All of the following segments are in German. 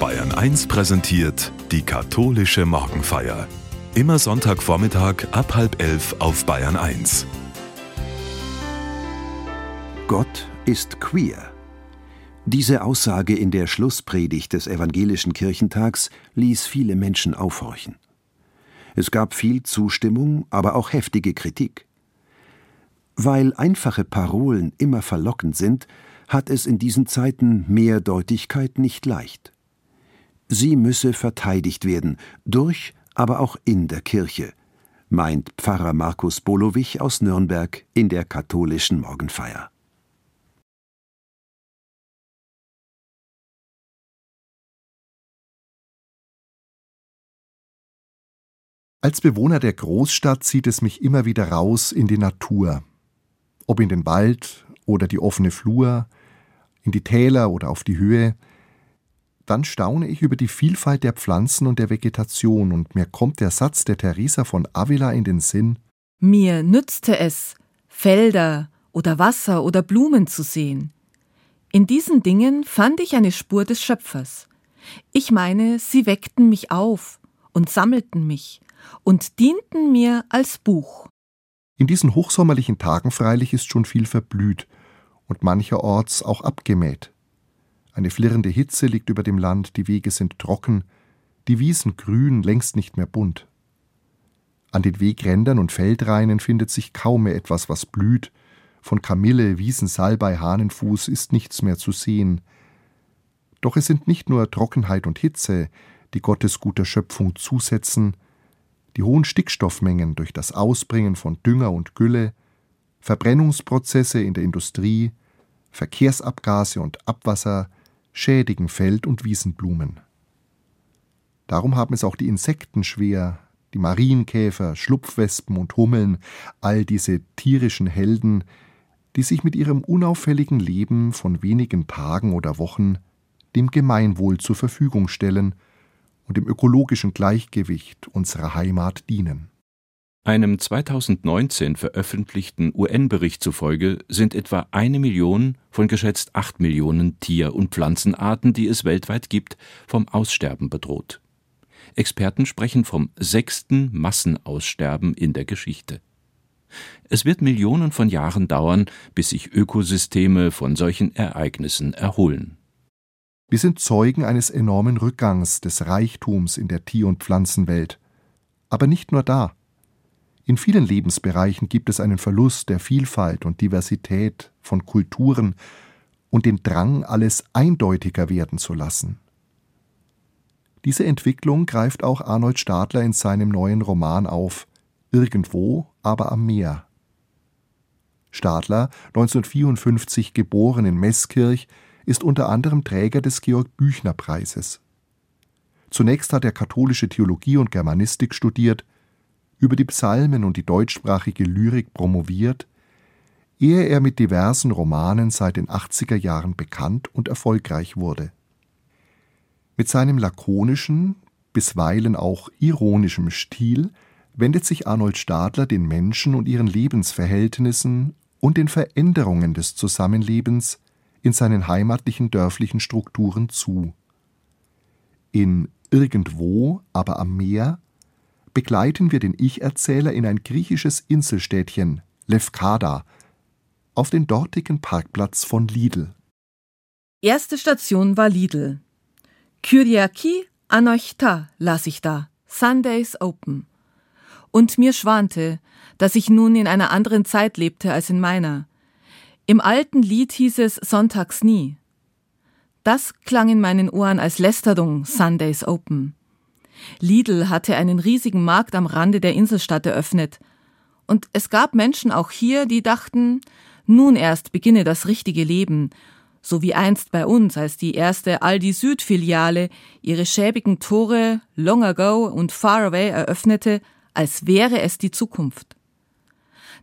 Bayern 1 präsentiert die katholische Morgenfeier. Immer Sonntagvormittag ab halb elf auf Bayern 1. Gott ist queer. Diese Aussage in der Schlusspredigt des evangelischen Kirchentags ließ viele Menschen aufhorchen. Es gab viel Zustimmung, aber auch heftige Kritik. Weil einfache Parolen immer verlockend sind, hat es in diesen Zeiten Mehrdeutigkeit nicht leicht. Sie müsse verteidigt werden, durch, aber auch in der Kirche, meint Pfarrer Markus Bolowich aus Nürnberg in der katholischen Morgenfeier. Als Bewohner der Großstadt zieht es mich immer wieder raus in die Natur. Ob in den Wald oder die offene Flur, in die Täler oder auf die Höhe, dann staune ich über die Vielfalt der Pflanzen und der Vegetation und mir kommt der Satz der Theresa von Avila in den Sinn Mir nützte es, Felder oder Wasser oder Blumen zu sehen. In diesen Dingen fand ich eine Spur des Schöpfers. Ich meine, sie weckten mich auf und sammelten mich und dienten mir als Buch. In diesen hochsommerlichen Tagen freilich ist schon viel verblüht, und mancherorts auch abgemäht. Eine flirrende Hitze liegt über dem Land, die Wege sind trocken, die Wiesen grün, längst nicht mehr bunt. An den Wegrändern und Feldreinen findet sich kaum mehr etwas, was blüht, von Kamille, Wiesensalbei, Hahnenfuß ist nichts mehr zu sehen. Doch es sind nicht nur Trockenheit und Hitze, die Gottes guter Schöpfung zusetzen, die hohen Stickstoffmengen durch das Ausbringen von Dünger und Gülle, Verbrennungsprozesse in der Industrie, Verkehrsabgase und Abwasser schädigen Feld- und Wiesenblumen. Darum haben es auch die Insekten schwer, die Marienkäfer, Schlupfwespen und Hummeln, all diese tierischen Helden, die sich mit ihrem unauffälligen Leben von wenigen Tagen oder Wochen dem Gemeinwohl zur Verfügung stellen und dem ökologischen Gleichgewicht unserer Heimat dienen. Einem 2019 veröffentlichten UN-Bericht zufolge sind etwa eine Million von geschätzt acht Millionen Tier- und Pflanzenarten, die es weltweit gibt, vom Aussterben bedroht. Experten sprechen vom sechsten Massenaussterben in der Geschichte. Es wird Millionen von Jahren dauern, bis sich Ökosysteme von solchen Ereignissen erholen. Wir sind Zeugen eines enormen Rückgangs des Reichtums in der Tier- und Pflanzenwelt. Aber nicht nur da. In vielen Lebensbereichen gibt es einen Verlust der Vielfalt und Diversität von Kulturen und den Drang, alles eindeutiger werden zu lassen. Diese Entwicklung greift auch Arnold Stadler in seinem neuen Roman auf, Irgendwo, aber am Meer. Stadler, 1954 geboren in Meßkirch, ist unter anderem Träger des Georg Büchner Preises. Zunächst hat er katholische Theologie und Germanistik studiert, über die Psalmen und die deutschsprachige Lyrik promoviert, ehe er mit diversen Romanen seit den 80er Jahren bekannt und erfolgreich wurde. Mit seinem lakonischen, bisweilen auch ironischen Stil wendet sich Arnold Stadler den Menschen und ihren Lebensverhältnissen und den Veränderungen des Zusammenlebens in seinen heimatlichen dörflichen Strukturen zu. In Irgendwo, aber am Meer begleiten wir den Ich-Erzähler in ein griechisches Inselstädtchen, Lefkada, auf den dortigen Parkplatz von Lidl. Erste Station war Lidl. Kyriaki Anochta las ich da. Sundays Open. Und mir schwante, dass ich nun in einer anderen Zeit lebte als in meiner. Im alten Lied hieß es Sonntags nie. Das klang in meinen Ohren als Lästerung Sundays Open. Lidl hatte einen riesigen Markt am Rande der Inselstadt eröffnet. Und es gab Menschen auch hier, die dachten, nun erst beginne das richtige Leben, so wie einst bei uns, als die erste Aldi Süd-Filiale ihre schäbigen Tore Long Ago und Far Away eröffnete, als wäre es die Zukunft.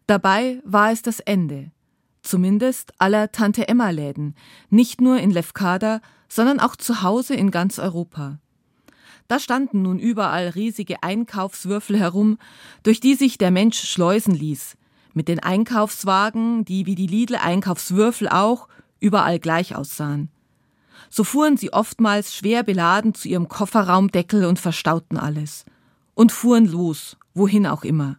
Dabei war es das Ende, zumindest aller Tante Emma Läden, nicht nur in Lefkada, sondern auch zu Hause in ganz Europa. Da standen nun überall riesige Einkaufswürfel herum, durch die sich der Mensch schleusen ließ, mit den Einkaufswagen, die wie die Lidl Einkaufswürfel auch überall gleich aussahen. so fuhren sie oftmals schwer beladen zu ihrem Kofferraumdeckel und verstauten alles. Und fuhren los, wohin auch immer.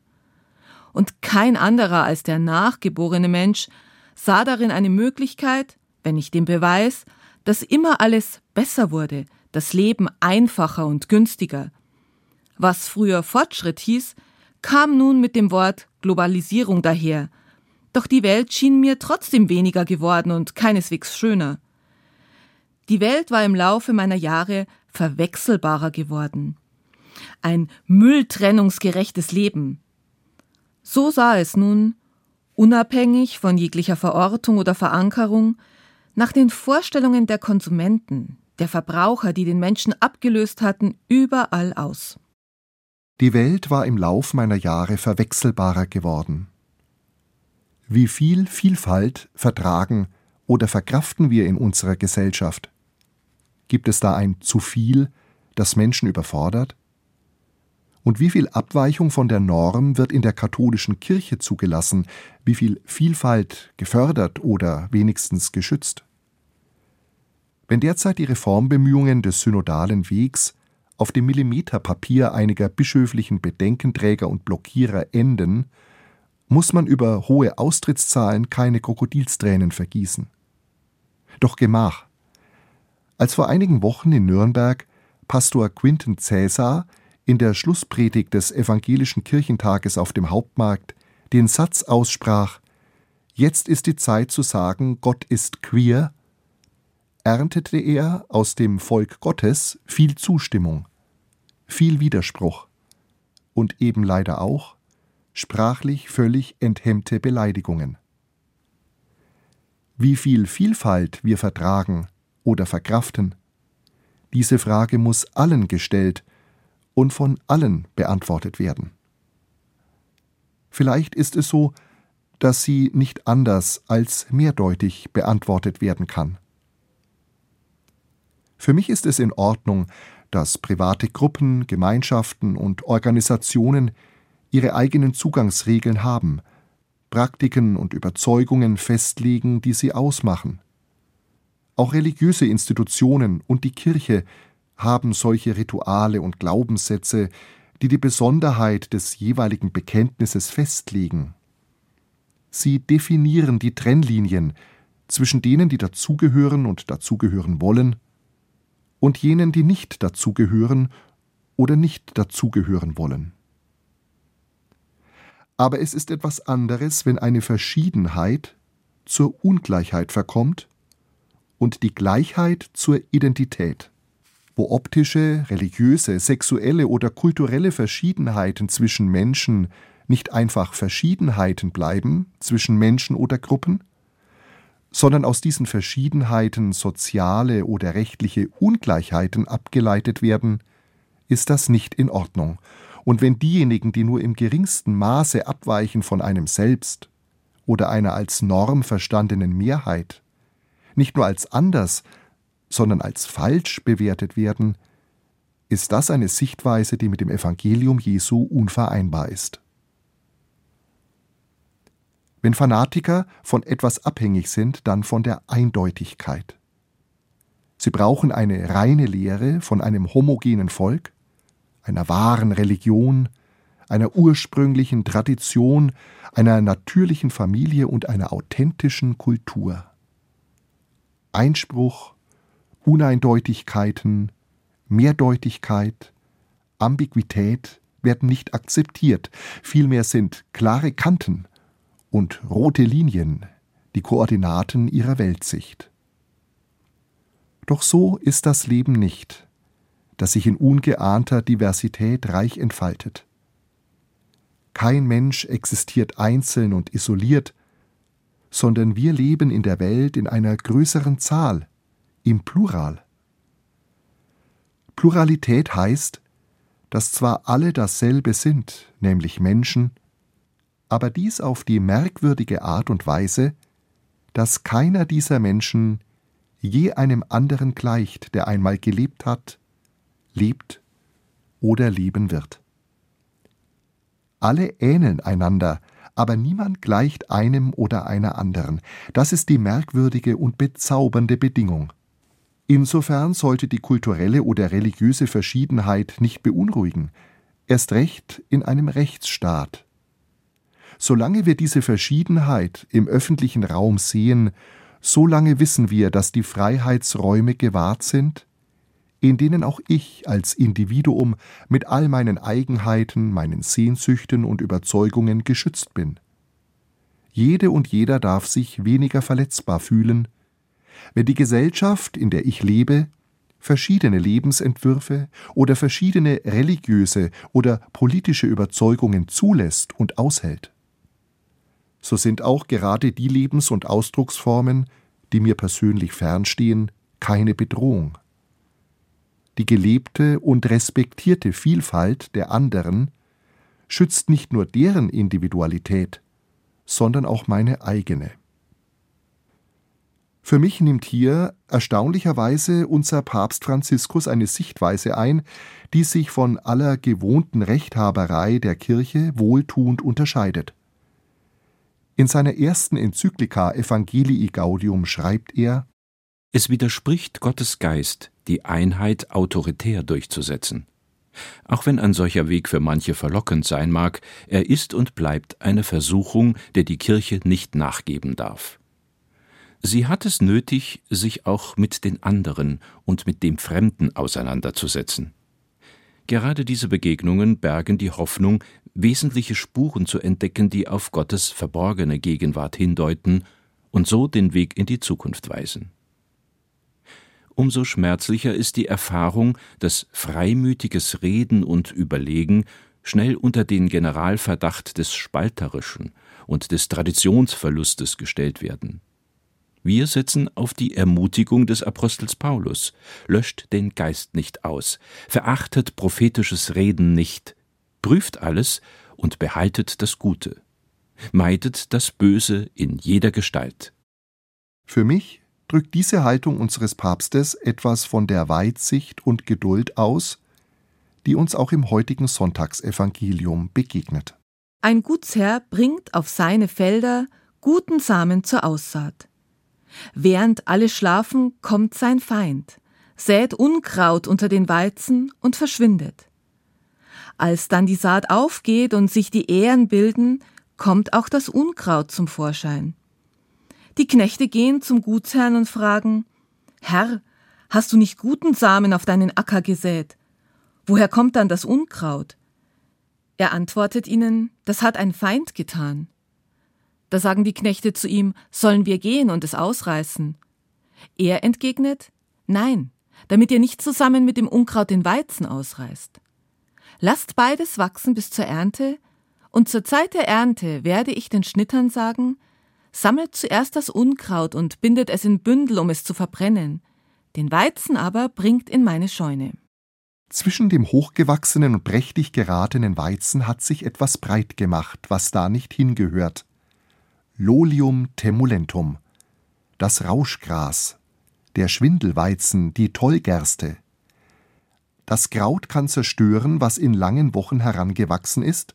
Und kein anderer als der nachgeborene Mensch sah darin eine Möglichkeit, wenn nicht den Beweis, dass immer alles besser wurde, das Leben einfacher und günstiger. Was früher Fortschritt hieß, kam nun mit dem Wort Globalisierung daher. Doch die Welt schien mir trotzdem weniger geworden und keineswegs schöner. Die Welt war im Laufe meiner Jahre verwechselbarer geworden. Ein mülltrennungsgerechtes Leben. So sah es nun, unabhängig von jeglicher Verortung oder Verankerung, nach den Vorstellungen der Konsumenten, der Verbraucher, die den Menschen abgelöst hatten, überall aus. Die Welt war im Lauf meiner Jahre verwechselbarer geworden. Wie viel Vielfalt vertragen oder verkraften wir in unserer Gesellschaft? Gibt es da ein zu viel, das Menschen überfordert? Und wie viel Abweichung von der Norm wird in der katholischen Kirche zugelassen, wie viel Vielfalt gefördert oder wenigstens geschützt? Wenn derzeit die Reformbemühungen des synodalen Wegs auf dem Millimeterpapier einiger bischöflichen Bedenkenträger und Blockierer enden, muss man über hohe Austrittszahlen keine Krokodilstränen vergießen. Doch Gemach, als vor einigen Wochen in Nürnberg Pastor Quinten Cäsar in der Schlusspredigt des evangelischen Kirchentages auf dem Hauptmarkt den Satz aussprach Jetzt ist die Zeit zu sagen, Gott ist queer, erntete er aus dem Volk Gottes viel Zustimmung, viel Widerspruch und eben leider auch sprachlich völlig enthemmte Beleidigungen. Wie viel Vielfalt wir vertragen, oder verkraften? Diese Frage muss allen gestellt und von allen beantwortet werden. Vielleicht ist es so, dass sie nicht anders als mehrdeutig beantwortet werden kann. Für mich ist es in Ordnung, dass private Gruppen, Gemeinschaften und Organisationen ihre eigenen Zugangsregeln haben, Praktiken und Überzeugungen festlegen, die sie ausmachen. Auch religiöse Institutionen und die Kirche haben solche Rituale und Glaubenssätze, die die Besonderheit des jeweiligen Bekenntnisses festlegen. Sie definieren die Trennlinien zwischen denen, die dazugehören und dazugehören wollen, und jenen, die nicht dazugehören oder nicht dazugehören wollen. Aber es ist etwas anderes, wenn eine Verschiedenheit zur Ungleichheit verkommt und die Gleichheit zur Identität, wo optische, religiöse, sexuelle oder kulturelle Verschiedenheiten zwischen Menschen nicht einfach Verschiedenheiten bleiben zwischen Menschen oder Gruppen, sondern aus diesen Verschiedenheiten soziale oder rechtliche Ungleichheiten abgeleitet werden, ist das nicht in Ordnung. Und wenn diejenigen, die nur im geringsten Maße abweichen von einem selbst oder einer als Norm verstandenen Mehrheit, nicht nur als anders, sondern als falsch bewertet werden, ist das eine Sichtweise, die mit dem Evangelium Jesu unvereinbar ist. Wenn Fanatiker von etwas abhängig sind, dann von der Eindeutigkeit. Sie brauchen eine reine Lehre von einem homogenen Volk, einer wahren Religion, einer ursprünglichen Tradition, einer natürlichen Familie und einer authentischen Kultur. Einspruch, Uneindeutigkeiten, Mehrdeutigkeit, Ambiguität werden nicht akzeptiert, vielmehr sind klare Kanten und rote Linien die Koordinaten ihrer Weltsicht. Doch so ist das Leben nicht, das sich in ungeahnter Diversität reich entfaltet. Kein Mensch existiert einzeln und isoliert, sondern wir leben in der Welt in einer größeren Zahl, im Plural. Pluralität heißt, dass zwar alle dasselbe sind, nämlich Menschen, aber dies auf die merkwürdige Art und Weise, dass keiner dieser Menschen je einem anderen gleicht, der einmal gelebt hat, lebt oder leben wird. Alle ähneln einander, aber niemand gleicht einem oder einer anderen. Das ist die merkwürdige und bezaubernde Bedingung. Insofern sollte die kulturelle oder religiöse Verschiedenheit nicht beunruhigen, erst recht in einem Rechtsstaat. Solange wir diese Verschiedenheit im öffentlichen Raum sehen, solange wissen wir, dass die Freiheitsräume gewahrt sind, in denen auch ich als Individuum mit all meinen Eigenheiten, meinen Sehnsüchten und Überzeugungen geschützt bin. Jede und jeder darf sich weniger verletzbar fühlen, wenn die Gesellschaft, in der ich lebe, verschiedene Lebensentwürfe oder verschiedene religiöse oder politische Überzeugungen zulässt und aushält. So sind auch gerade die Lebens- und Ausdrucksformen, die mir persönlich fernstehen, keine Bedrohung. Die gelebte und respektierte Vielfalt der anderen schützt nicht nur deren Individualität, sondern auch meine eigene. Für mich nimmt hier erstaunlicherweise unser Papst Franziskus eine Sichtweise ein, die sich von aller gewohnten Rechthaberei der Kirche wohltuend unterscheidet. In seiner ersten Enzyklika Evangelii Gaudium schreibt er Es widerspricht Gottes Geist, die Einheit autoritär durchzusetzen. Auch wenn ein solcher Weg für manche verlockend sein mag, er ist und bleibt eine Versuchung, der die Kirche nicht nachgeben darf. Sie hat es nötig, sich auch mit den anderen und mit dem Fremden auseinanderzusetzen. Gerade diese Begegnungen bergen die Hoffnung, wesentliche Spuren zu entdecken, die auf Gottes verborgene Gegenwart hindeuten und so den Weg in die Zukunft weisen. Umso schmerzlicher ist die Erfahrung, dass freimütiges Reden und Überlegen schnell unter den Generalverdacht des Spalterischen und des Traditionsverlustes gestellt werden. Wir setzen auf die Ermutigung des Apostels Paulus, löscht den Geist nicht aus, verachtet prophetisches Reden nicht, prüft alles und behaltet das Gute, meidet das Böse in jeder Gestalt. Für mich drückt diese Haltung unseres Papstes etwas von der Weitsicht und Geduld aus, die uns auch im heutigen Sonntagsevangelium begegnet. Ein Gutsherr bringt auf seine Felder guten Samen zur Aussaat. Während alle schlafen, kommt sein Feind, sät Unkraut unter den Weizen und verschwindet. Als dann die Saat aufgeht und sich die Ähren bilden, kommt auch das Unkraut zum Vorschein. Die Knechte gehen zum Gutsherrn und fragen Herr, hast du nicht guten Samen auf deinen Acker gesät? Woher kommt dann das Unkraut? Er antwortet ihnen, das hat ein Feind getan. Da sagen die Knechte zu ihm, sollen wir gehen und es ausreißen? Er entgegnet, nein, damit ihr nicht zusammen mit dem Unkraut den Weizen ausreißt. Lasst beides wachsen bis zur Ernte, und zur Zeit der Ernte werde ich den Schnittern sagen, sammelt zuerst das Unkraut und bindet es in Bündel, um es zu verbrennen, den Weizen aber bringt in meine Scheune. Zwischen dem hochgewachsenen und prächtig geratenen Weizen hat sich etwas breit gemacht, was da nicht hingehört. Lolium temulentum, das Rauschgras, der Schwindelweizen, die Tollgerste. Das Kraut kann zerstören, was in langen Wochen herangewachsen ist,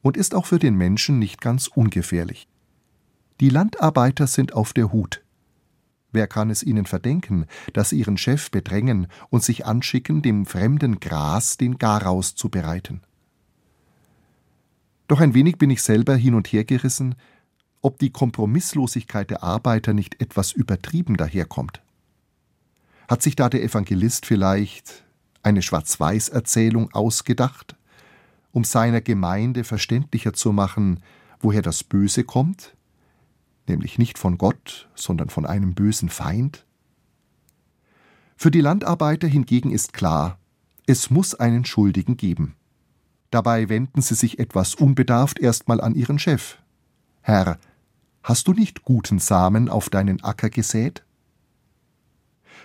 und ist auch für den Menschen nicht ganz ungefährlich. Die Landarbeiter sind auf der Hut. Wer kann es ihnen verdenken, dass sie ihren Chef bedrängen und sich anschicken, dem fremden Gras den Garaus zu bereiten? Doch ein wenig bin ich selber hin und her gerissen, ob die Kompromisslosigkeit der Arbeiter nicht etwas übertrieben daherkommt. Hat sich da der Evangelist vielleicht eine Schwarz-Weiß-Erzählung ausgedacht, um seiner Gemeinde verständlicher zu machen, woher das Böse kommt, nämlich nicht von Gott, sondern von einem bösen Feind? Für die Landarbeiter hingegen ist klar, es muss einen Schuldigen geben. Dabei wenden sie sich etwas unbedarft erstmal an ihren Chef. Herr, Hast du nicht guten Samen auf deinen Acker gesät?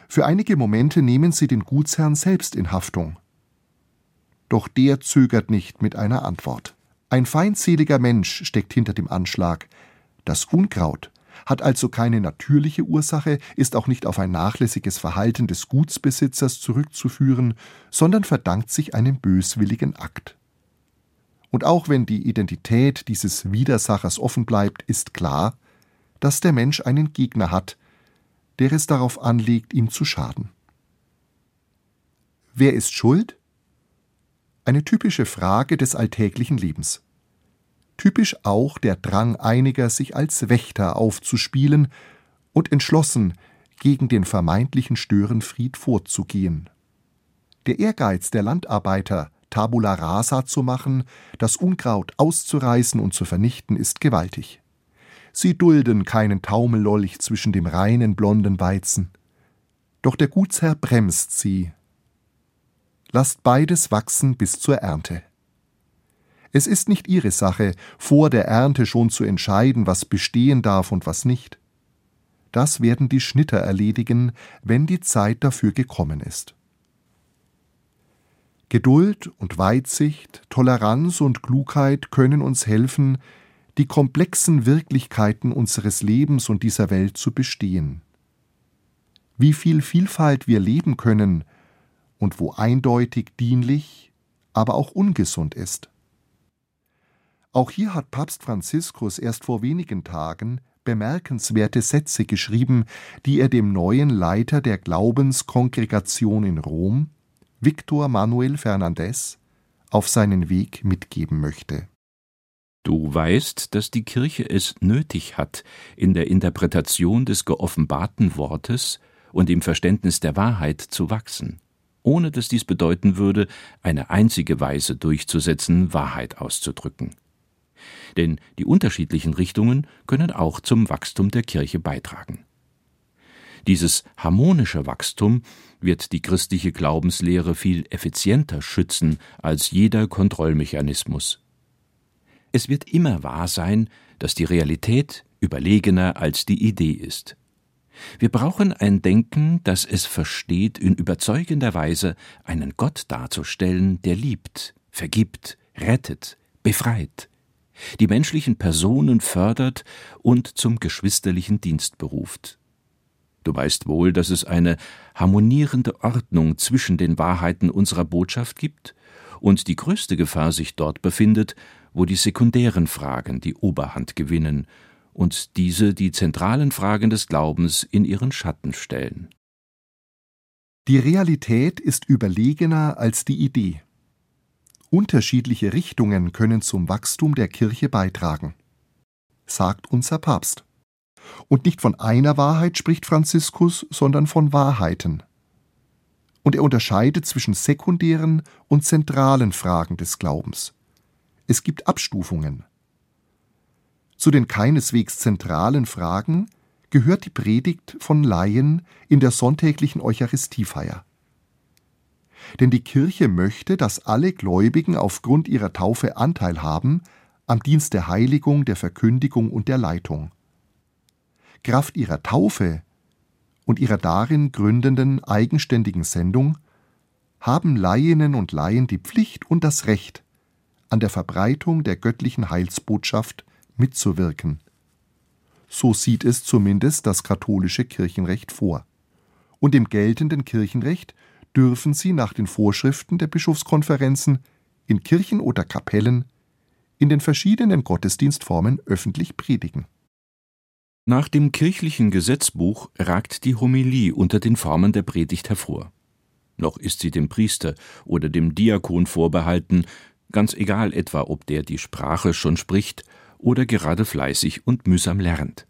Für einige Momente nehmen sie den Gutsherrn selbst in Haftung. Doch der zögert nicht mit einer Antwort. Ein feindseliger Mensch steckt hinter dem Anschlag. Das Unkraut hat also keine natürliche Ursache, ist auch nicht auf ein nachlässiges Verhalten des Gutsbesitzers zurückzuführen, sondern verdankt sich einem böswilligen Akt. Und auch wenn die Identität dieses Widersachers offen bleibt, ist klar, dass der Mensch einen Gegner hat, der es darauf anlegt, ihm zu schaden. Wer ist schuld? Eine typische Frage des alltäglichen Lebens. Typisch auch der Drang einiger, sich als Wächter aufzuspielen und entschlossen gegen den vermeintlichen Störenfried vorzugehen. Der Ehrgeiz der Landarbeiter, Tabula rasa zu machen, das Unkraut auszureißen und zu vernichten, ist gewaltig. Sie dulden keinen Taumellolch zwischen dem reinen blonden Weizen. Doch der Gutsherr bremst sie. Lasst beides wachsen bis zur Ernte. Es ist nicht ihre Sache, vor der Ernte schon zu entscheiden, was bestehen darf und was nicht. Das werden die Schnitter erledigen, wenn die Zeit dafür gekommen ist. Geduld und Weitsicht, Toleranz und Klugheit können uns helfen, die komplexen Wirklichkeiten unseres Lebens und dieser Welt zu bestehen. Wie viel Vielfalt wir leben können und wo eindeutig dienlich, aber auch ungesund ist. Auch hier hat Papst Franziskus erst vor wenigen Tagen bemerkenswerte Sätze geschrieben, die er dem neuen Leiter der Glaubenskongregation in Rom, Victor Manuel Fernandez auf seinen Weg mitgeben möchte. Du weißt, dass die Kirche es nötig hat, in der Interpretation des geoffenbarten Wortes und im Verständnis der Wahrheit zu wachsen, ohne dass dies bedeuten würde, eine einzige Weise durchzusetzen, Wahrheit auszudrücken. Denn die unterschiedlichen Richtungen können auch zum Wachstum der Kirche beitragen. Dieses harmonische Wachstum wird die christliche Glaubenslehre viel effizienter schützen als jeder Kontrollmechanismus. Es wird immer wahr sein, dass die Realität überlegener als die Idee ist. Wir brauchen ein Denken, das es versteht, in überzeugender Weise einen Gott darzustellen, der liebt, vergibt, rettet, befreit, die menschlichen Personen fördert und zum geschwisterlichen Dienst beruft. Du weißt wohl, dass es eine harmonierende Ordnung zwischen den Wahrheiten unserer Botschaft gibt und die größte Gefahr sich dort befindet, wo die sekundären Fragen die Oberhand gewinnen und diese die zentralen Fragen des Glaubens in ihren Schatten stellen. Die Realität ist überlegener als die Idee. Unterschiedliche Richtungen können zum Wachstum der Kirche beitragen, sagt unser Papst. Und nicht von einer Wahrheit spricht Franziskus, sondern von Wahrheiten. Und er unterscheidet zwischen sekundären und zentralen Fragen des Glaubens. Es gibt Abstufungen. Zu den keineswegs zentralen Fragen gehört die Predigt von Laien in der sonntäglichen Eucharistiefeier. Denn die Kirche möchte, dass alle Gläubigen aufgrund ihrer Taufe Anteil haben am Dienst der Heiligung, der Verkündigung und der Leitung. Kraft ihrer Taufe und ihrer darin gründenden eigenständigen Sendung haben Laieninnen und Laien die Pflicht und das Recht, an der Verbreitung der göttlichen Heilsbotschaft mitzuwirken. So sieht es zumindest das katholische Kirchenrecht vor. Und im geltenden Kirchenrecht dürfen sie nach den Vorschriften der Bischofskonferenzen in Kirchen oder Kapellen in den verschiedenen Gottesdienstformen öffentlich predigen. Nach dem kirchlichen Gesetzbuch ragt die Homilie unter den Formen der Predigt hervor. Noch ist sie dem Priester oder dem Diakon vorbehalten, ganz egal etwa, ob der die Sprache schon spricht oder gerade fleißig und mühsam lernt.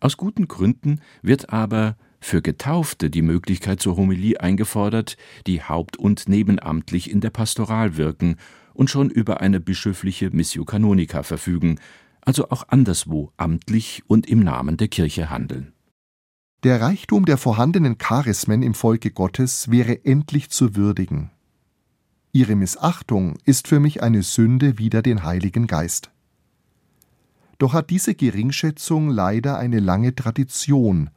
Aus guten Gründen wird aber für Getaufte die Möglichkeit zur Homilie eingefordert, die haupt- und nebenamtlich in der Pastoral wirken und schon über eine bischöfliche Missio Canonica verfügen, also auch anderswo amtlich und im Namen der Kirche handeln. Der Reichtum der vorhandenen Charismen im Volke Gottes wäre endlich zu würdigen. Ihre Missachtung ist für mich eine Sünde wider den Heiligen Geist. Doch hat diese Geringschätzung leider eine lange Tradition,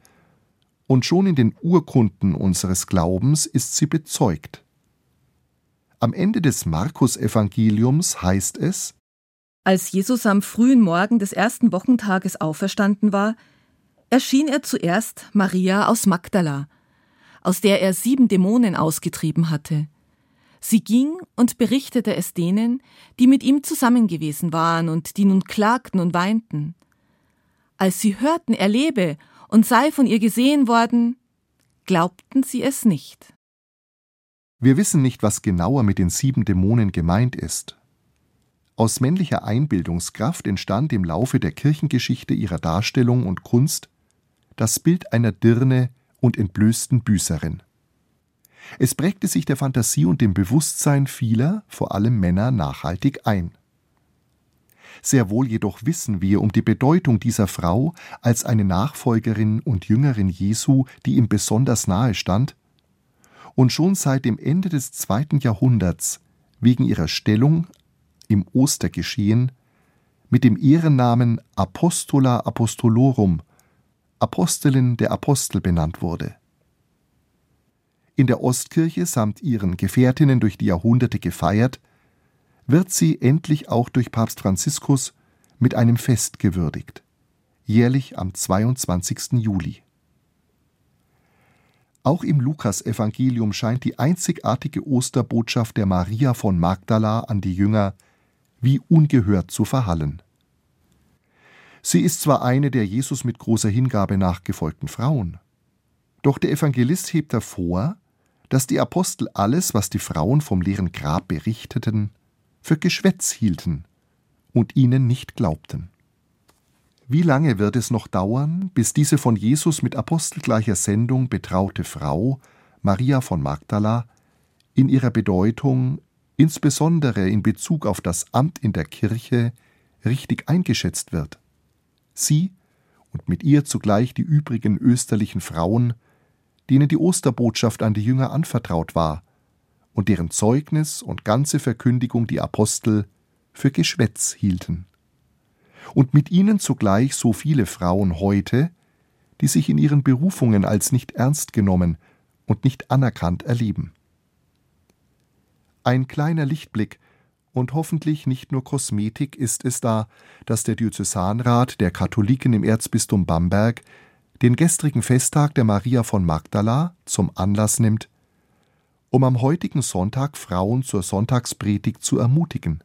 und schon in den Urkunden unseres Glaubens ist sie bezeugt. Am Ende des Markus-Evangeliums heißt es, als Jesus am frühen Morgen des ersten Wochentages auferstanden war, erschien er zuerst Maria aus Magdala, aus der er sieben Dämonen ausgetrieben hatte. Sie ging und berichtete es denen, die mit ihm zusammen gewesen waren und die nun klagten und weinten. Als sie hörten, er lebe und sei von ihr gesehen worden, glaubten sie es nicht. Wir wissen nicht, was genauer mit den sieben Dämonen gemeint ist. Aus männlicher Einbildungskraft entstand im Laufe der Kirchengeschichte ihrer Darstellung und Kunst das Bild einer Dirne und entblößten Büßerin. Es prägte sich der Fantasie und dem Bewusstsein vieler, vor allem Männer, nachhaltig ein. Sehr wohl jedoch wissen wir um die Bedeutung dieser Frau als eine Nachfolgerin und Jüngerin Jesu, die ihm besonders nahe stand und schon seit dem Ende des zweiten Jahrhunderts wegen ihrer Stellung im Ostergeschehen mit dem Ehrennamen Apostola Apostolorum, Apostelin der Apostel benannt wurde. In der Ostkirche samt ihren Gefährtinnen durch die Jahrhunderte gefeiert, wird sie endlich auch durch Papst Franziskus mit einem Fest gewürdigt, jährlich am 22. Juli. Auch im Lukasevangelium scheint die einzigartige Osterbotschaft der Maria von Magdala an die Jünger wie ungehört zu verhallen. Sie ist zwar eine der Jesus mit großer Hingabe nachgefolgten Frauen, doch der Evangelist hebt hervor, dass die Apostel alles, was die Frauen vom leeren Grab berichteten, für Geschwätz hielten und ihnen nicht glaubten. Wie lange wird es noch dauern, bis diese von Jesus mit apostelgleicher Sendung betraute Frau, Maria von Magdala, in ihrer Bedeutung, insbesondere in Bezug auf das Amt in der Kirche, richtig eingeschätzt wird? Sie und mit ihr zugleich die übrigen österlichen Frauen, denen die Osterbotschaft an die Jünger anvertraut war und deren Zeugnis und ganze Verkündigung die Apostel für Geschwätz hielten und mit ihnen zugleich so viele Frauen heute, die sich in ihren Berufungen als nicht ernst genommen und nicht anerkannt erleben. Ein kleiner Lichtblick und hoffentlich nicht nur Kosmetik ist es da, dass der Diözesanrat der Katholiken im Erzbistum Bamberg den gestrigen Festtag der Maria von Magdala zum Anlass nimmt, um am heutigen Sonntag Frauen zur Sonntagspredigt zu ermutigen.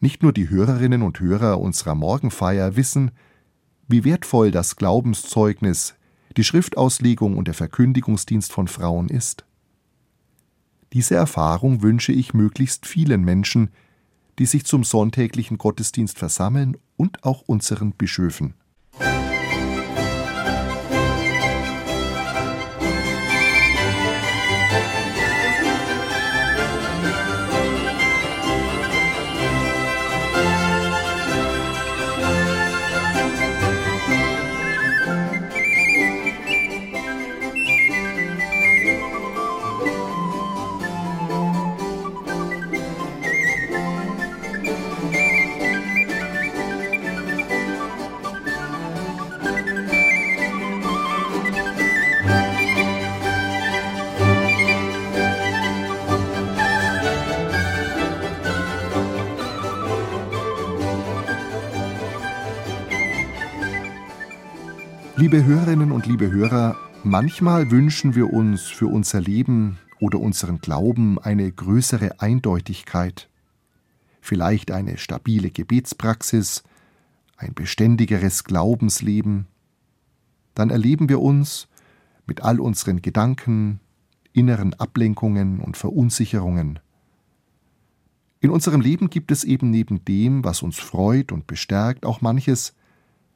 Nicht nur die Hörerinnen und Hörer unserer Morgenfeier wissen, wie wertvoll das Glaubenszeugnis, die Schriftauslegung und der Verkündigungsdienst von Frauen ist. Diese Erfahrung wünsche ich möglichst vielen Menschen, die sich zum sonntäglichen Gottesdienst versammeln und auch unseren Bischöfen. Liebe Hörerinnen und liebe Hörer, manchmal wünschen wir uns für unser Leben oder unseren Glauben eine größere Eindeutigkeit, vielleicht eine stabile Gebetspraxis, ein beständigeres Glaubensleben. Dann erleben wir uns mit all unseren Gedanken, inneren Ablenkungen und Verunsicherungen. In unserem Leben gibt es eben neben dem, was uns freut und bestärkt, auch manches,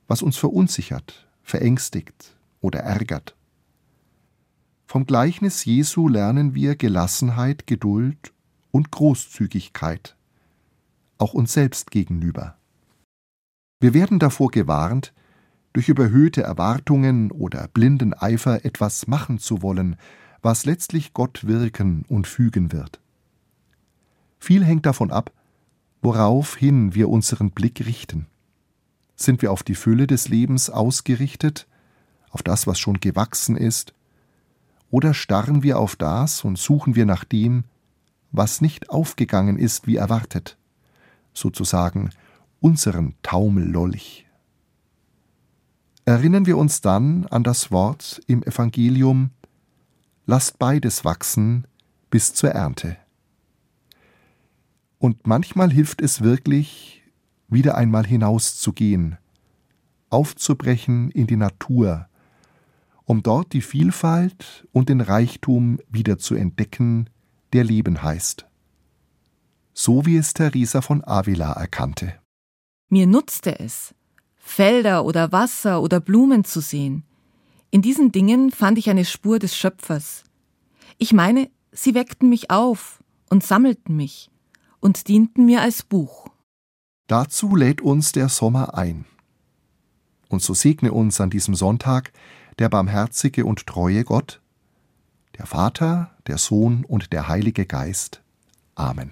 was uns verunsichert, verängstigt oder ärgert. Vom Gleichnis Jesu lernen wir Gelassenheit, Geduld und Großzügigkeit, auch uns selbst gegenüber. Wir werden davor gewarnt, durch überhöhte Erwartungen oder blinden Eifer etwas machen zu wollen, was letztlich Gott wirken und fügen wird. Viel hängt davon ab, woraufhin wir unseren Blick richten. Sind wir auf die Fülle des Lebens ausgerichtet, auf das, was schon gewachsen ist? Oder starren wir auf das und suchen wir nach dem, was nicht aufgegangen ist wie erwartet, sozusagen unseren Taumellolch? Erinnern wir uns dann an das Wort im Evangelium Lasst beides wachsen bis zur Ernte. Und manchmal hilft es wirklich, wieder einmal hinauszugehen, aufzubrechen in die Natur, um dort die Vielfalt und den Reichtum wieder zu entdecken, der Leben heißt. So wie es Teresa von Avila erkannte. Mir nutzte es, Felder oder Wasser oder Blumen zu sehen. In diesen Dingen fand ich eine Spur des Schöpfers. Ich meine, sie weckten mich auf und sammelten mich und dienten mir als Buch. Dazu lädt uns der Sommer ein. Und so segne uns an diesem Sonntag der barmherzige und treue Gott, der Vater, der Sohn und der Heilige Geist. Amen.